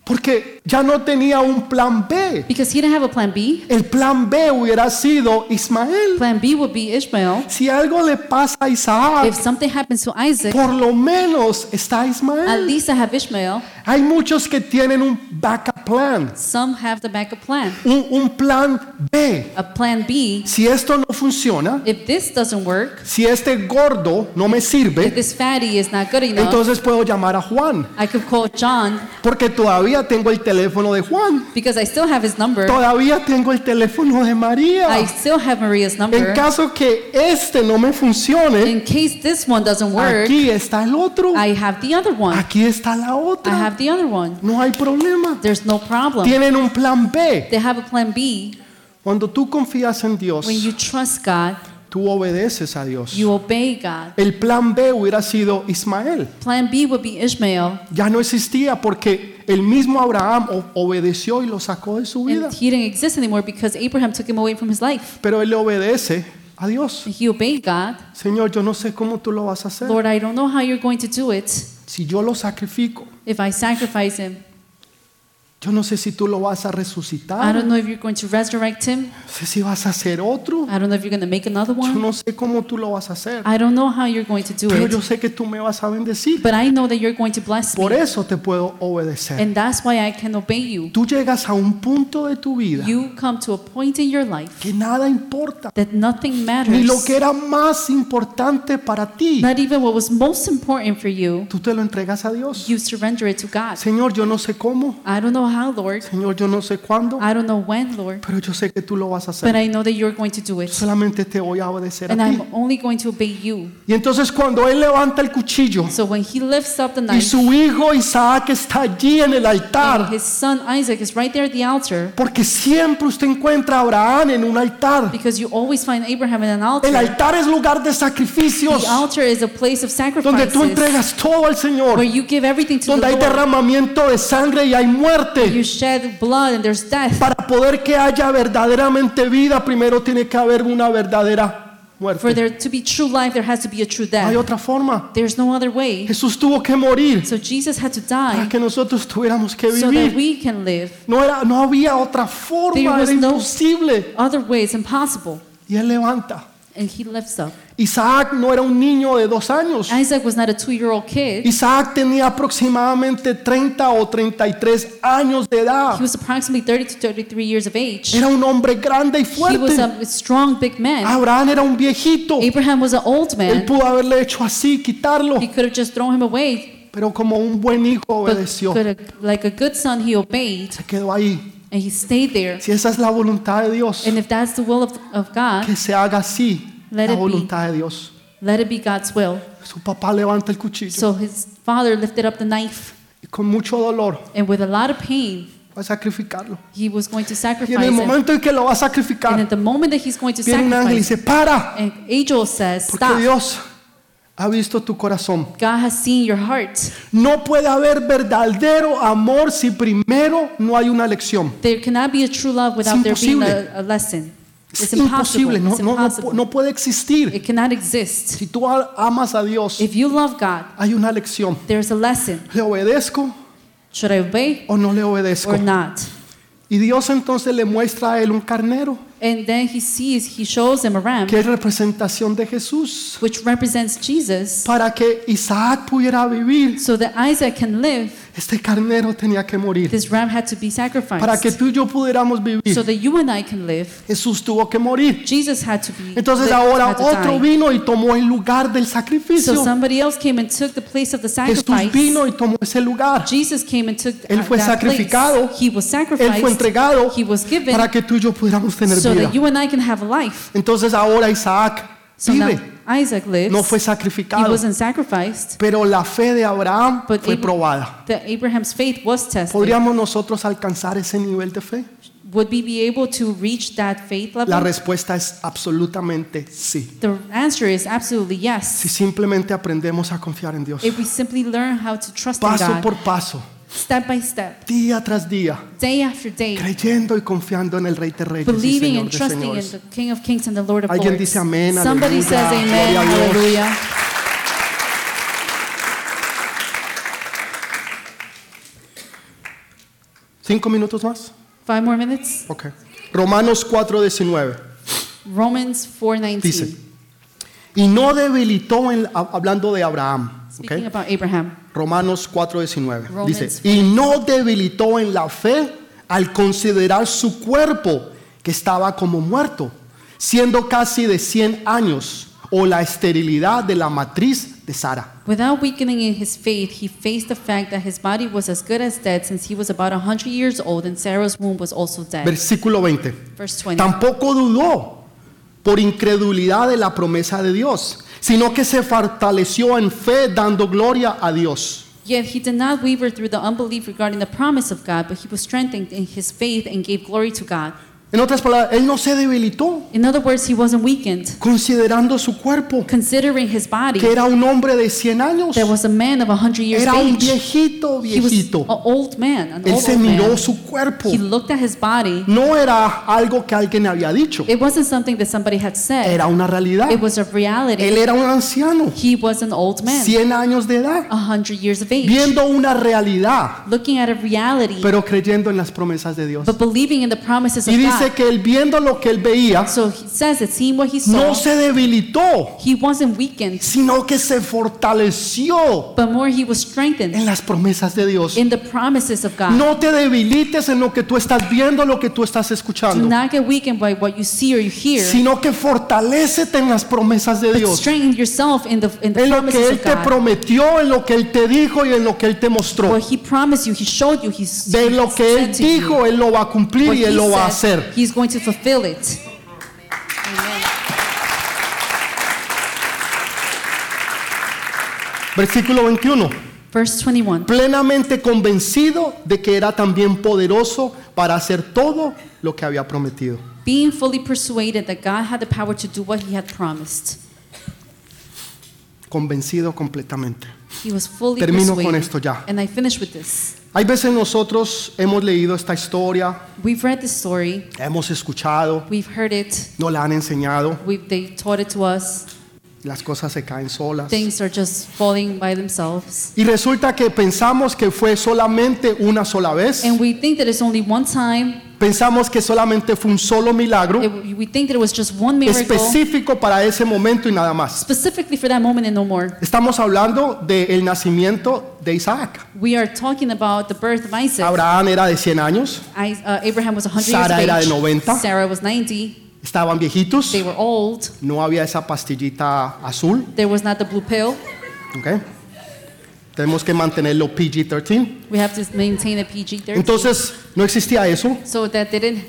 Porque ya no tenía un plan B. Because he didn't have a plan B. El plan B hubiera sido Ismael. Plan B would be Ishmael. Si algo le pasa a Isaac, If something happens to Isaac, por lo menos está at Ismael. least I have Ishmael. Hay muchos que tienen un backup plan, Some have the backup plan. un, un plan B. A plan B, Si esto no funciona, if this doesn't work, si este gordo no me if sirve, this fatty is not good enough, entonces puedo llamar a Juan, I could call John porque todavía tengo el teléfono de Juan, because I still have his number. todavía tengo el teléfono de María. I still have Maria's En number. caso que este no me funcione, In case this one doesn't work, aquí está el otro, I have the other one. aquí está la I otra. Have the other one. No hay problema. There's no problem. Tienen un plan B. They have a plan B. Cuando tú confías en Dios, When you trust God, tú obedeces a Dios. you obey God. El plan B hubiera sido Ismael. Plan B would be Ishmael, Ya no existía porque el mismo Abraham obedeció y lo sacó de su vida. and he didn't exist anymore because Abraham took him away from his life. Pero él le obedece a Dios. He obeyed God. Señor, yo no sé cómo tú lo vas a hacer. Lord, I don't know how you're going to do it. Si yo lo sacrifico, If I sacrifice him, yo no sé si tú lo vas a I resucitar. don't know if you're going to resurrect him. No sé si vas a hacer otro. I don't know if you're going to make another Yo one. no sé cómo tú lo vas a hacer. I don't know how you're going to do Pero yo it. sé que tú me vas a bendecir. But I know that you're going to bless Por me. eso te puedo obedecer. And that's why I can obey you. Tú llegas a un punto de tu vida You come to a point in your life que nada importa. that nothing Ni lo matters. que era más importante para ti. Not even what was most important for you, Tú te lo entregas a Dios. you surrender it to God. Señor, yo no sé cómo, I don't know how, Lord. Señor, yo no sé cuándo, I don't know when, Lord. pero yo sé que tú lo vas a But hacer. I know that you're going to do it. Solamente te voy a obedecer And a ti. I'm only going to obey you. Y entonces cuando él levanta el cuchillo So when he lifts up the y knife, su hijo Isaac está allí en el and altar, his son Isaac is right there at the altar, porque siempre usted encuentra a Abraham en un altar. because you always find Abraham in an El altar. altar es lugar de sacrificios, The altar is a place of donde tú sacrifices entregas todo al Señor, where you give everything to donde the hay Lord. derramamiento de sangre y hay muerte. You shed blood and there's death. Para poder que haya verdaderamente vida, primero tiene que haber una verdadera Muerte. For there to be true life, there has to be a true No hay otra forma. There's no other way. Jesús tuvo que morir So Jesus had to die. para que nosotros tuviéramos que vivir. so that we can live. No, era, no había otra forma. There was era no- imposible. Other way is impossible. Y él levanta. And he lifts up. Isaac no era un niño de dos años. Isaac was not a two-year-old kid. Isaac tenía aproximadamente 30 o 33 años de edad. He was approximately 30 to 33 years of age. Era un hombre grande y He was fuerte. a strong, big man. Abraham era un viejito. Abraham was an old Él man. pudo haberle hecho así, quitarlo. He could have just thrown him away. Pero como un buen hijo But obedeció. have, like a good son, he obeyed. Se quedó ahí. And he stayed there. Si esa es la voluntad de Dios, And if that's the will of, of God, que se haga así Let la it be. voluntad de Dios. let it be God's will. Su papá levanta el cuchillo So his father lifted up the knife. y con mucho dolor And with a lot of pain, va a sacrificarlo. he was going to Y en sacrifice el momento en que lo va a And sacrificar, at the moment that he's going to viene un ángel y sacrifice, dice, para, an angel says, porque Stop. Dios ha visto tu corazón. God has seen your heart. No puede haber verdadero amor si primero no hay una lección. There cannot be a true love without there being a, a lesson. Es It's imposible, no, no, no, puede existir. It cannot exist. Si tú amas a Dios, If you love God, hay una lección. there's a lesson. ¿Le obedezco Should I obey o no le obedezco? or not? Y Dios entonces le muestra a él un carnero, And then he sees, he shows him a ram, que es representación de Jesús, which represents Jesus, para que Isaac pudiera vivir. so that Isaac can live. Este carnero tenía que morir. This ram had to be Para que sacrificed, tú y yo pudiéramos so vivir, that you and I can live. Jesús tuvo que morir. Jesus had to be. Entonces lived, ahora had to otro die. vino y tomó el lugar del So sacrificio. somebody else came and took the place of the Jesús sacrifice. vino y tomó ese lugar. Jesus came and took Él fue that sacrificado. place. He was Él fue sacrificed. entregado He was given para que tú y yo pudiéramos tener so vida. that you and I can have a life. Entonces ahora Isaac So vive. Isaac lives. No fue He sacrificado. wasn't sacrificed, Pero la fe de Abraham but fue Abra- probada. that Abraham's faith was tested. ¿Podríamos nosotros alcanzar ese nivel de fe? Would we be able to reach that faith La level? respuesta es absolutamente sí. The answer is absolutely Si yes. simplemente aprendemos a confiar en Dios. If we simply learn how to trust in Paso God, por paso, step by step, día tras día, day after day, creyendo y confiando en el Rey de Reyes y believing Señor and de trusting in Señores. the King of Kings and the Lord of Alguien Lords. dice amén, Somebody aleluya, says amen, gloria a Dios. hallelujah. ¿Cinco minutos más? Five more minutes. Ok. Romanos 4:19 Romans 4:19. dice, y no debilitó, en, hablando de Abraham, ok. Speaking about Abraham. Romanos 4:19 Romans dice, y no debilitó en la fe al considerar su cuerpo que estaba como muerto, siendo casi de 100 años, o la esterilidad de la matriz de Sara. Without weakening in his faith, he faced the fact that his body was as good as dead since he was about a 100 years old and Sarah's womb was also dead. Versículo 20. Verse 20. Tampoco dudó por incredulidad de la promesa de Dios, sino que se fortaleció en fe dando gloria a Dios. Yet he did not waver through the unbelief regarding the promise of God, but he was strengthened in his faith and gave glory to God. En otras palabras, él no se debilitó In other words, he wasn't weakened, considerando su cuerpo, considering his body. que era un hombre de 100 años, There was a man of a 100 years era un age. viejito, He was viejito. an old man, an Él old, se old miró man. su cuerpo. He looked at his body. No era algo que alguien había dicho, It wasn't something that somebody had said. era una realidad. It was a reality. Él era un anciano, He was an old man, 100 años de edad, years of age, viendo una realidad, looking at a reality, pero creyendo en las promesas de Dios. but believing in the promises of Y dice Dice que él viendo lo que él veía, So he says that seeing what he saw, no se debilitó, he wasn't weakened, sino que se fortaleció but more he was strengthened en las promesas de Dios. in the promises of God. No te debilites en lo que tú estás viendo, lo que tú estás Do escuchando, not get weakened by what you see or you hear, sino que fortalecete en las promesas de but Dios. strengthen yourself in the, in the En lo que Él te prometió, en lo que Él te dijo y en lo que Él te mostró. What he promised you, he showed you, he's De lo que Él dijo, Él lo va a cumplir y Él he lo va a hacer. He's going to fulfill it. Amen. Versículo 21. Verse 21. Plenamente convencido de que era también poderoso para hacer todo lo que había prometido. Being fully persuaded that God had the power to do what he had promised. Convencido completamente. He was fully Termino persuaded. con esto ya. And I finish with this. Hay veces nosotros hemos leído esta historia, We've read this story. hemos escuchado, We've heard it. nos la han enseñado, We've, they taught it to us. Las cosas se caen solas. Things are just falling by themselves. Y resulta que pensamos que fue solamente una sola vez, And we think that it's only one time. pensamos que solamente fue un solo milagro It- we think that it was just one miracle específico para ese momento y nada más. specifically for that moment and no more. Estamos hablando del nacimiento de Isaac. We are talking about the birth of Isaac. Abraham era de 100 años, I, uh, Abraham was 100 Sara years era of de age. 90. Sarah was 90. Estaban viejitos, They were old. no había esa pastillita azul, There was not the blue pill. ¿ok? Tenemos que mantenerlo PG-13. We have to maintain a PG-13. Entonces, no existía eso. so that didn't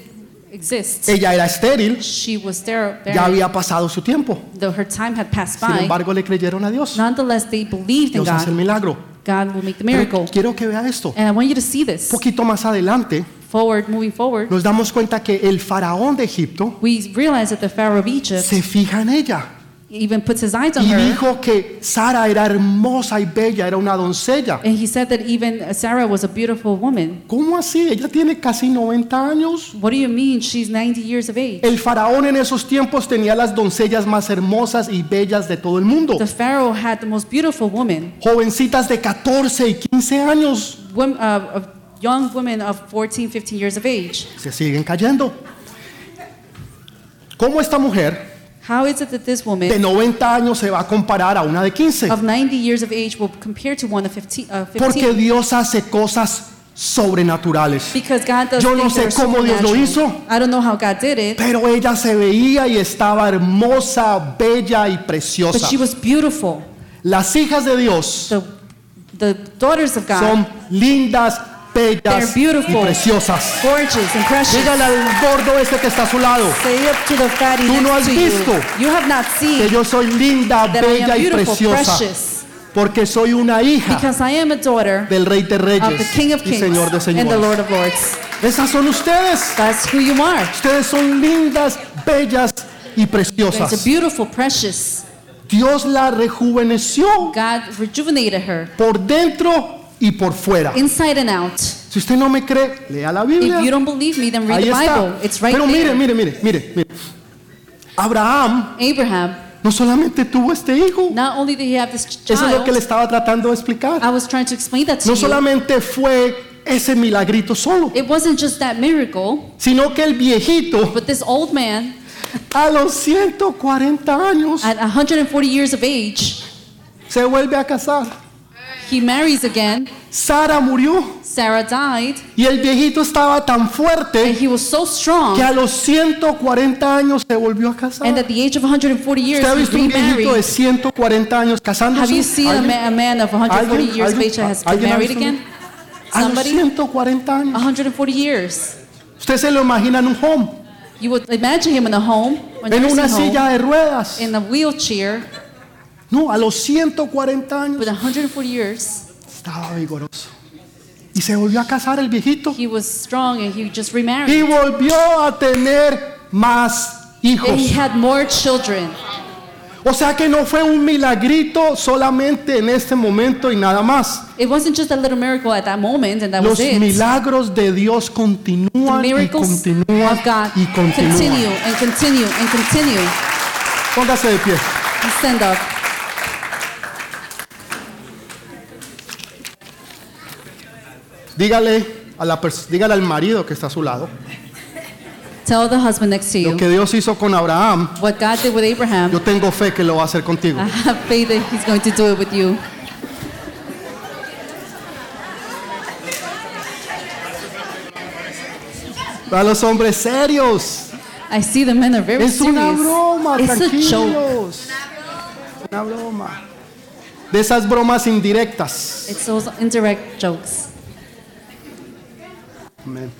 exist. Ella era estéril, She was there. ya había pasado su tiempo. Though her time had passed Sin by, embargo, le creyeron a Dios. nonetheless they believed in Dios hace el God. milagro. God will make the Pero miracle. quiero que vea esto. And I want you to see Un this. poquito más adelante, Forward, moving forward, nos damos cuenta que el faraón de Egipto we realize that the Pharaoh of Egypt se fija en ella even puts his eyes on y her. dijo que Sara era hermosa y bella, era una doncella. And he said that even Sarah was a beautiful woman. ¿Cómo así? Ella tiene casi 90 años. What do you mean? She's 90 years of age. El faraón en esos tiempos tenía las doncellas más hermosas y bellas de todo el mundo. The Pharaoh had the most beautiful woman, Jovencitas de 14 y 15 años wom- uh, young women of 14, 15 years of age. se siguen cayendo. ¿Cómo esta mujer How is it that this de woman 90 años se va a comparar a una de 15? of 90 years of age will compare to one of 15? Uh, 15? Porque Dios hace cosas sobrenaturales. Because God does Yo no sé cómo Dios lo supernatural. hizo. I don't know how God did it, Pero ella se veía y estaba hermosa, bella y but preciosa. she was beautiful. Las hijas de Dios The, the daughters of God, son lindas, bellas y beautiful, preciosas. gorgeous, and precious. Dígale al gordo este que está a su lado Say up to the fatty Tú no has to visto you. You have not que seen yo soy linda, bella y preciosa. Porque soy una hija because I am a daughter del Rey de of the Reyes King of y Kings Señor de and the Señores. Lord of Lords. Esas son ustedes. That's who you are. Ustedes son lindas, bellas y preciosas. beautiful, precious. Dios la rejuveneció God rejuvenated her por dentro y por fuera. inside and out. Si usted no me cree, lea la If Biblia. you don't believe me, then read Ahí the Bible. está. It's right Pero mire, there. mire, mire, mire, mire. Abraham Abraham, no solamente tuvo este hijo. not only did he have this Eso es lo que le child, estaba tratando de explicar. I was trying to explain that to No you. solamente fue ese milagrito solo, It wasn't just that miracle, sino que el viejito but this old man a los 140 años at 140 years of age, se vuelve a casar. He marries again. Sara murió Sarah died, y el viejito estaba tan and fuerte he was so strong, que a los 140 años se volvió a casar. and at the age of 140 years, ¿Usted ha he visto un viejito de remarried. 140 años casándose? Have you seen a man, a man of 140 ¿Alguien? years of age has ¿Alguien ha married again? A los Somebody? 140 años. 140 years. Usted se lo imagina en un home, You would imagine him in a home, en una silla home, de ruedas. in a wheelchair, No, a los 140 años with 140 years. estaba vigoroso. Y se volvió a casar el viejito. He was strong and he just Y remarried. volvió a tener más hijos. And he had more children. O sea que no fue un milagrito solamente en este momento y nada más. It wasn't just a little miracle at that moment and that Los was it. milagros de Dios The continúan y miracles continúan of God y continue continúan. and continue and continue. Póngase de pie. You stand up. Dígale, a la dígale al marido que está a su lado. Tell the husband next to Lo you que Dios hizo con Abraham, what God did with Abraham. yo tengo fe que lo va a hacer contigo. I have faith that He's going to do it with you. A los hombres serios. I see the men are very Es una serious. broma, It's tranquilos. Una broma. De esas bromas indirectas. It's those indirect jokes. Amén.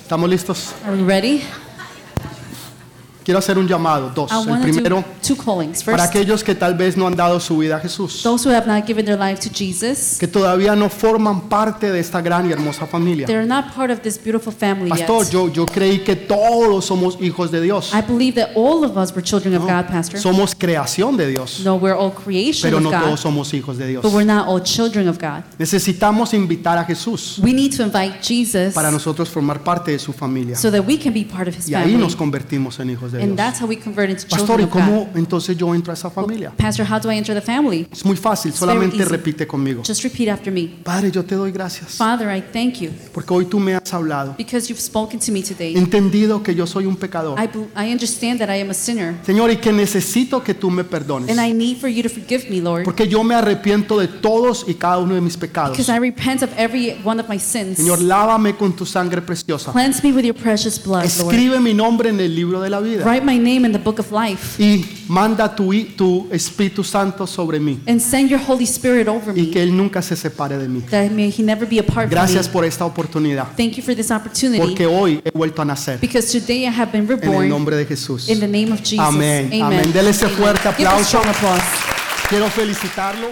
¿Estamos listos? Are we ready? Quiero hacer un llamado. Dos. I El primero, two callings. para First, aquellos que tal vez no han dado su vida a Jesús. those who have not given their life to Jesus, Que todavía no forman parte de esta gran y hermosa familia. they're not part of this beautiful family Pastor, yet. yo, yo creí que todos somos hijos de Dios. I believe that all of us were children of God, Pastor. Somos creación de Dios. No, we're all creation Pero of no todos God, somos hijos de Dios. but we're not all children of God. Necesitamos invitar a Jesús We need to invite Jesus para nosotros formar parte de su familia. so that we can be part of His Y ahí nos family. convertimos en hijos de And Dios. that's how we convert into Pastor, children ¿y of God. cómo entonces yo entro a esa familia? Pastor, how do I enter the family? Es muy fácil, It's very solamente easy. repite conmigo. Just repeat after me. Padre, yo te doy gracias Father, I thank you porque hoy tú me has hablado. because you've spoken to me He today. entendido que yo soy un pecador. I, bel- I understand that I am a sinner Señor, y que necesito que tú me perdones. and I need for you to forgive me, Lord, Porque yo me arrepiento de todos y cada uno de mis pecados. because I repent of every one of my sins. Señor, lávame con tu sangre preciosa. Cleanse me with your precious blood, Lord. Escribe mi nombre en el libro de la vida. Write my name in the book of life Y manda tu, tu Espíritu Santo sobre mí. and send your Holy Spirit over Y me que Él nunca se separe de mí. that may He never be apart Gracias from me. por esta oportunidad. Thank you for this opportunity Porque hoy he vuelto a nacer. because today I have been En el reborn nombre de Jesús. in the name of Jesus. Amén. Amen. Amén. Dele ese fuerte aplauso. Quiero felicitarlo.